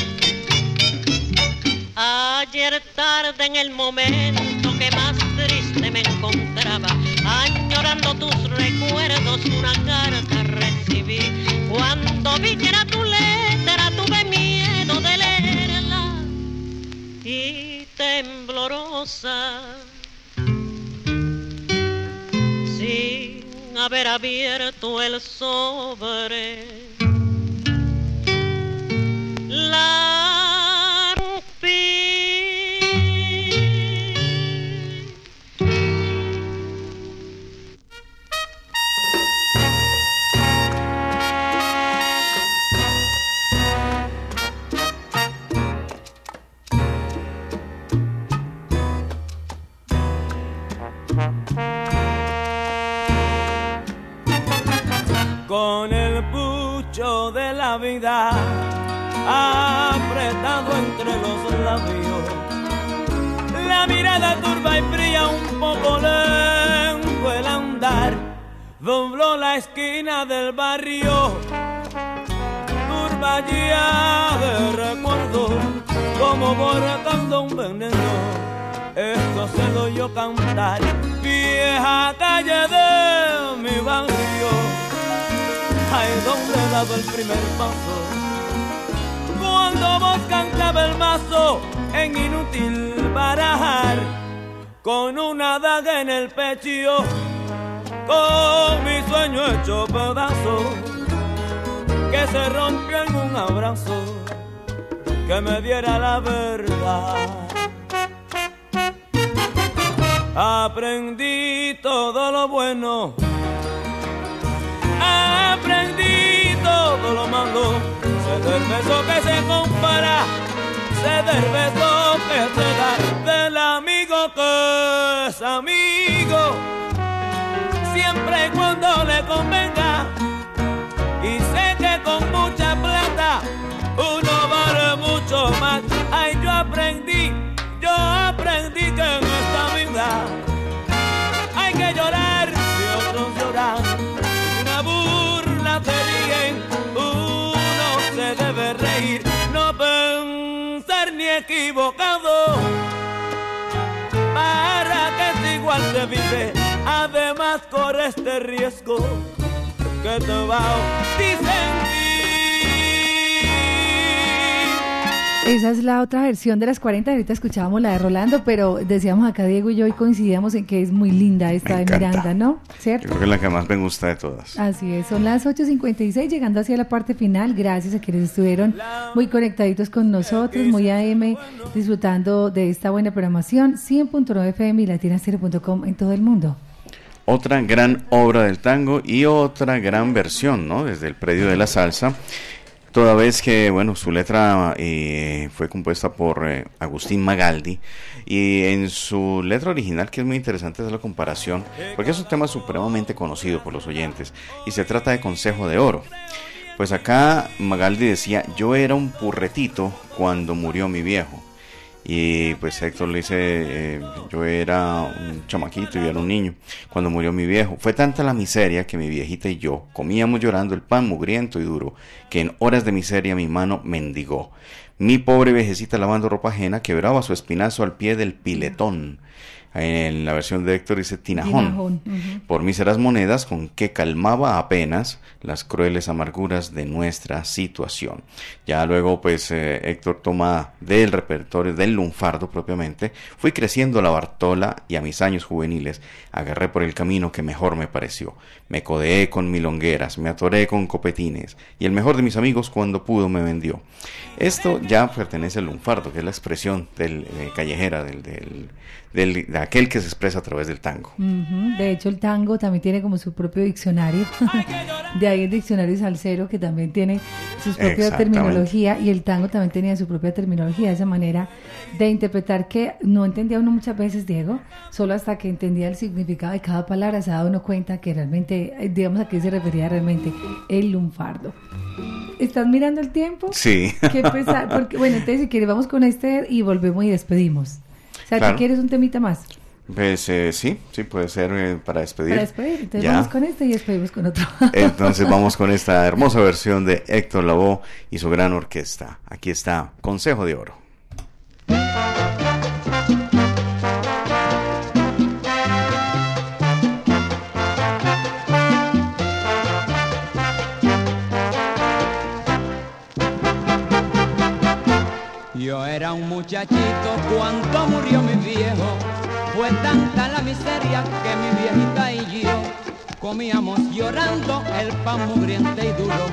Ayer tarde en el momento que más triste me encontraba, añorando tus recuerdos, una carta recibí. Cuando vi que era tu letra, tuve miedo de leerla y temblorosa, sin haber abierto el sobre. La cacho de la vida, apretado entre los labios. La mirada turba y fría, un poco lento el andar, dobló la esquina del barrio, turba ya de recuerdo, como borrando un veneno. Esto se lo yo cantar, vieja calle de mi barrio donde he dado el primer paso. Cuando vos cantaba el mazo en inútil barajar, con una daga en el pecho, con mi sueño hecho pedazo, que se rompió en un abrazo, que me diera la verdad. Aprendí todo lo bueno, lo malo. Sé del beso que se compara, sé del beso que se da, del amigo que es amigo, siempre y cuando le convenga. Y sé que con mucha plata uno vale mucho más. Ay, yo aprendí, yo aprendí que en esta vida Para que si igual se vive, además corre este riesgo que te va a Esa es la otra versión de las 40. Ahorita escuchábamos la de Rolando, pero decíamos acá Diego y yo y coincidíamos en que es muy linda esta de. Miranda, ¿no? Yo ¿Cierto? creo que es la que más me gusta de todas. Así es, son las 8.56 llegando hacia la parte final. Gracias a quienes estuvieron muy conectaditos con nosotros, muy AM, disfrutando de esta buena programación. 100.9 FM y latinacero.com en todo el mundo. Otra gran obra del tango y otra gran versión, ¿no? Desde el predio de la salsa. Toda vez que, bueno, su letra eh, fue compuesta por eh, Agustín Magaldi y en su letra original, que es muy interesante, es la comparación, porque es un tema supremamente conocido por los oyentes y se trata de Consejo de Oro. Pues acá Magaldi decía, yo era un purretito cuando murió mi viejo. Y pues Héctor le dice, eh, yo era un chamaquito y era un niño cuando murió mi viejo. Fue tanta la miseria que mi viejita y yo comíamos llorando el pan mugriento y duro, que en horas de miseria mi mano mendigó. Mi pobre viejecita lavando ropa ajena quebraba su espinazo al pie del piletón. En la versión de Héctor dice tinajón. Por míseras monedas con que calmaba apenas las crueles amarguras de nuestra situación. Ya luego, pues, eh, Héctor toma del repertorio del lunfardo propiamente. Fui creciendo a la Bartola y a mis años juveniles agarré por el camino que mejor me pareció. Me codeé con milongueras, me atoré con copetines y el mejor de mis amigos cuando pudo me vendió. Esto ya pertenece al lunfardo, que es la expresión del, eh, callejera, del, del, del- de aquel que se expresa a través del tango. De hecho, el tango también tiene como su propio diccionario. De ahí el diccionario salsero que también tiene su propia terminología y el tango también tenía su propia terminología, esa manera de interpretar que no entendía uno muchas veces, Diego, solo hasta que entendía el significado de cada palabra se daba uno cuenta que realmente, eh, digamos, a qué se refería realmente el lunfardo. ¿Estás mirando el tiempo? Sí. Qué pesar, porque, bueno, entonces si quieres vamos con este y volvemos y despedimos. O sea, Claro. ¿tú quieres un temita más? Pues eh, sí, sí, puede ser eh, para despedir. Para despedir. Entonces Ya. vamos con este y despedimos con otro. Entonces vamos con esta hermosa versión de Héctor Lavoe y su gran orquesta. Aquí está Consejo de Oro. Yo era un muchachito cuando murió mi viejo. Fue tanta la miseria que mi viejita y yo comíamos llorando el pan mugriente y duro.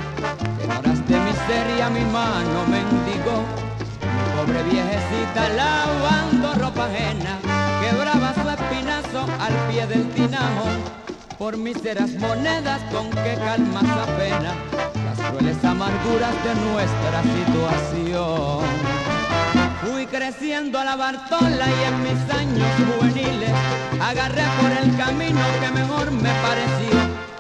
En horas de miseria mi mano mendigó. Mi pobre viejecita lavando ropa ajena, quebraba su espinazo al pie del tinajo. Por míseras monedas con que calma esa pena, las crueles amarguras de nuestra situación. Fui creciendo a la Bartola y en mis años juveniles agarré por el camino que mejor me pareció.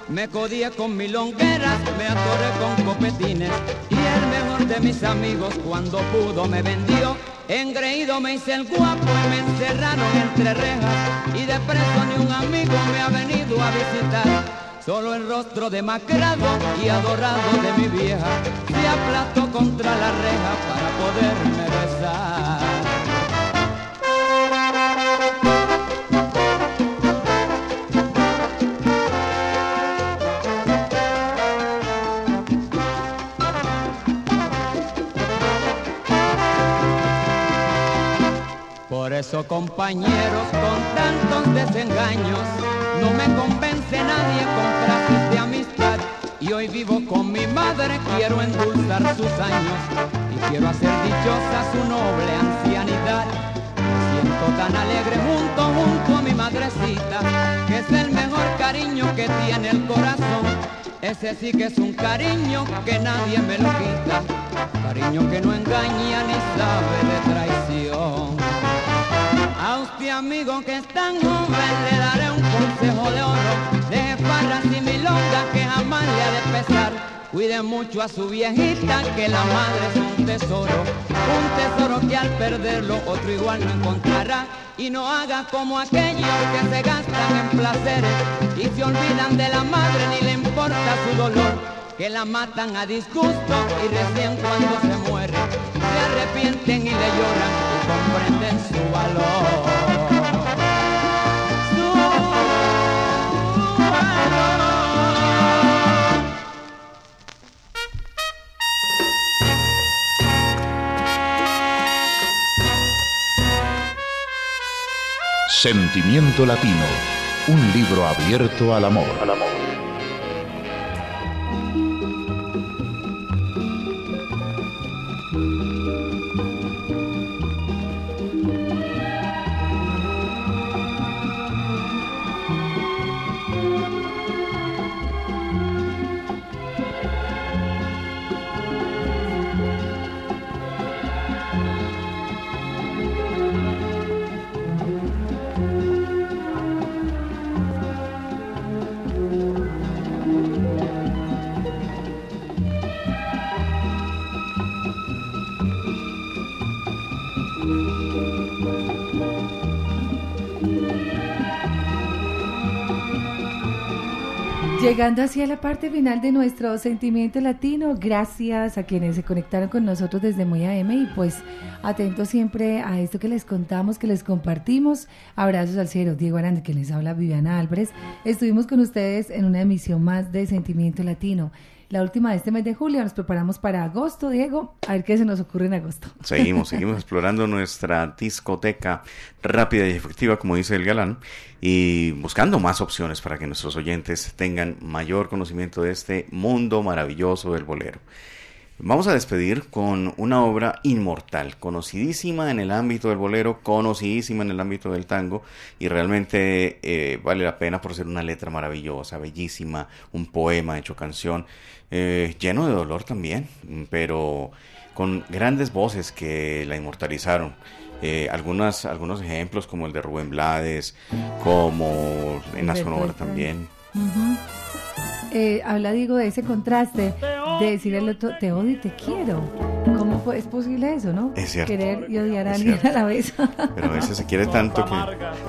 Me codié con milongueras, me atoré con copetines y el mejor de mis amigos cuando pudo me vendió Engreído me hice el guapo y me encerraron entre rejas y de preso ni un amigo me ha venido a visitar. Solo el rostro demacrado y adorado de mi vieja se aplastó contra la reja para poderme besar. Por eso compañeros con tantos desengaños, no me convence vivo con mi madre, quiero endulzar sus años y quiero hacer dichosa su noble ancianidad. Me siento tan alegre junto, junto a mi madrecita, que es el mejor cariño que tiene el corazón. Ese sí que es un cariño que nadie me lo quita, cariño que no engaña ni sabe de traición. A usted amigo que es tan joven le daré un consejo de oro, de farras y milongas que jamás le ha de pesar. Cuide mucho a su viejita que la madre es un tesoro, un tesoro que al perderlo otro igual no encontrará. Y no haga como aquellos que se gastan en placeres y se olvidan de la madre ni le importa su dolor, que la matan a disgusto y recién cuando se muere se arrepienten y le lloran y comprenden su valor. Sentimiento Latino, un libro abierto al amor. Llegando así a la parte final de nuestro sentimiento latino, gracias a quienes se conectaron con nosotros desde Muy AM y pues atentos siempre a esto que les contamos, que les compartimos. Abrazos al cielo, Diego Aranda, que les habla Viviana Álvarez. Estuvimos con ustedes en una emisión más de Sentimiento Latino. La última de este mes de julio, nos preparamos para agosto, Diego, a ver qué se nos ocurre en agosto. Seguimos, seguimos explorando nuestra discoteca rápida y efectiva, como dice el galán, y buscando más opciones para que nuestros oyentes tengan mayor conocimiento de este mundo maravilloso del bolero. Vamos a despedir con una obra inmortal, conocidísima en el ámbito del bolero, conocidísima en el ámbito del tango y realmente eh, vale la pena por ser una letra maravillosa, bellísima, un poema hecho canción, eh, lleno de dolor también, pero con grandes voces que la inmortalizaron. Eh, algunas, algunos ejemplos como el de Rubén Blades, como en la sonora también. Eh, habla, digo, de ese contraste de decirle al otro, te odio y te quiero. ¿Cómo es posible eso, no? Es cierto. Querer y odiar a alguien a la vez. Pero a veces se quiere tanto que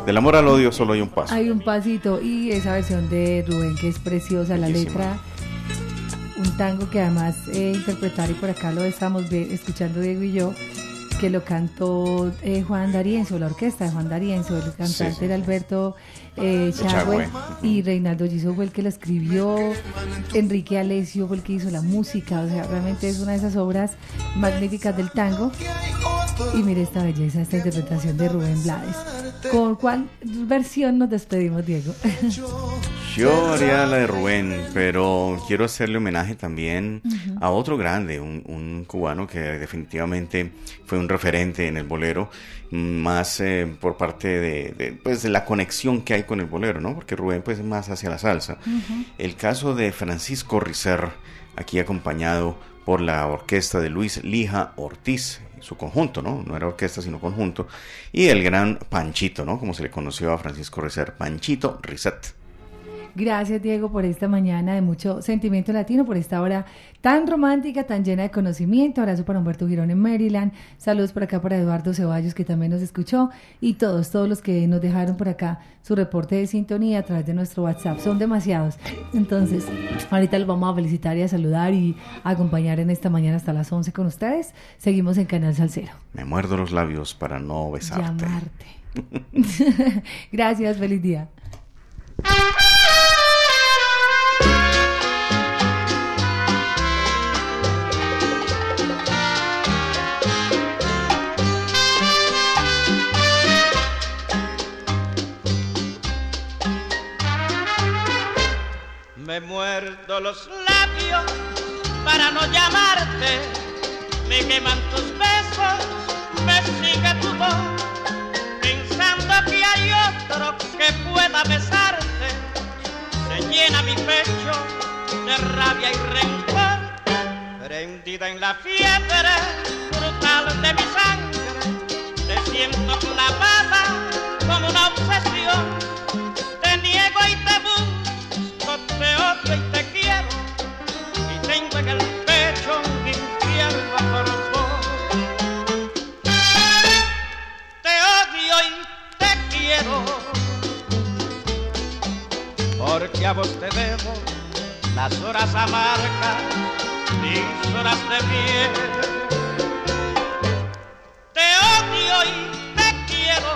del amor al odio solo hay un paso. Hay un pasito y esa versión de Rubén que es preciosa, la letra, un tango que además eh, interpretar y por acá lo estamos escuchando Diego y yo, que lo cantó eh, Juan D'Arienzo, la orquesta de Juan D'Arienzo, el cantante sí. Alberto eh, Chagüe y Reinaldo Giso fue el que lo escribió, Enrique Alesio fue el que hizo la música, o sea, realmente es una de esas obras magníficas del tango. Y mire esta belleza, esta interpretación de Rubén Blades. ¿Con cuál versión nos despedimos, Diego? Yo haría la de Rubén, pero quiero hacerle homenaje también a otro grande, un, un cubano que definitivamente fue un referente en el bolero, más eh, por parte de, de, pues, de la conexión que hay con el bolero, ¿no? Porque Rubén pues es más hacia la salsa. El caso de Francisco Rizer, aquí acompañado por la orquesta de Luis Lija Ortiz, su conjunto, ¿no? No era orquesta, sino conjunto, y el gran Panchito, ¿no? Como se le conoció a Francisco Rizer, Panchito Rizet. Gracias, Diego, por esta mañana de mucho sentimiento latino, por esta hora tan romántica, tan llena de conocimiento. Abrazo para Humberto Girón en Maryland. Saludos por acá para Eduardo Ceballos, que también nos escuchó. Y todos, todos los que nos dejaron por acá su reporte de sintonía a través de nuestro WhatsApp. Son demasiados. Entonces, ahorita los vamos a felicitar y a saludar y a acompañar en esta mañana hasta las 11 con ustedes. Seguimos en Canal Salcero. Me muerdo los labios para no besarte. Llamarte. Gracias, feliz día. Me muerdo los labios para no llamarte, me queman tus besos, me sigue tu voz, pensando que hay otro que pueda besarte, se llena mi pecho de rabia y rencor, prendida en la fiebre brutal de mi sangre, te siento clavada como una obsesión, y te quiero, y tengo en el pecho un infierno vos. Te odio y te quiero, porque a vos te debo las horas amargas, mis horas de miel. Te odio y te quiero,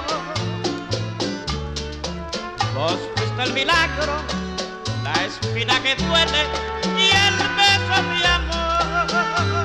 vos fuiste el milagro, la espina que duele y el beso de amor.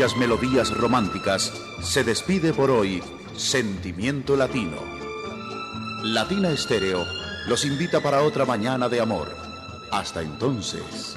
Bellas melodías románticas, se despide por hoy Sentimiento Latino. Latina Estéreo los invita para otra mañana de amor. Hasta entonces.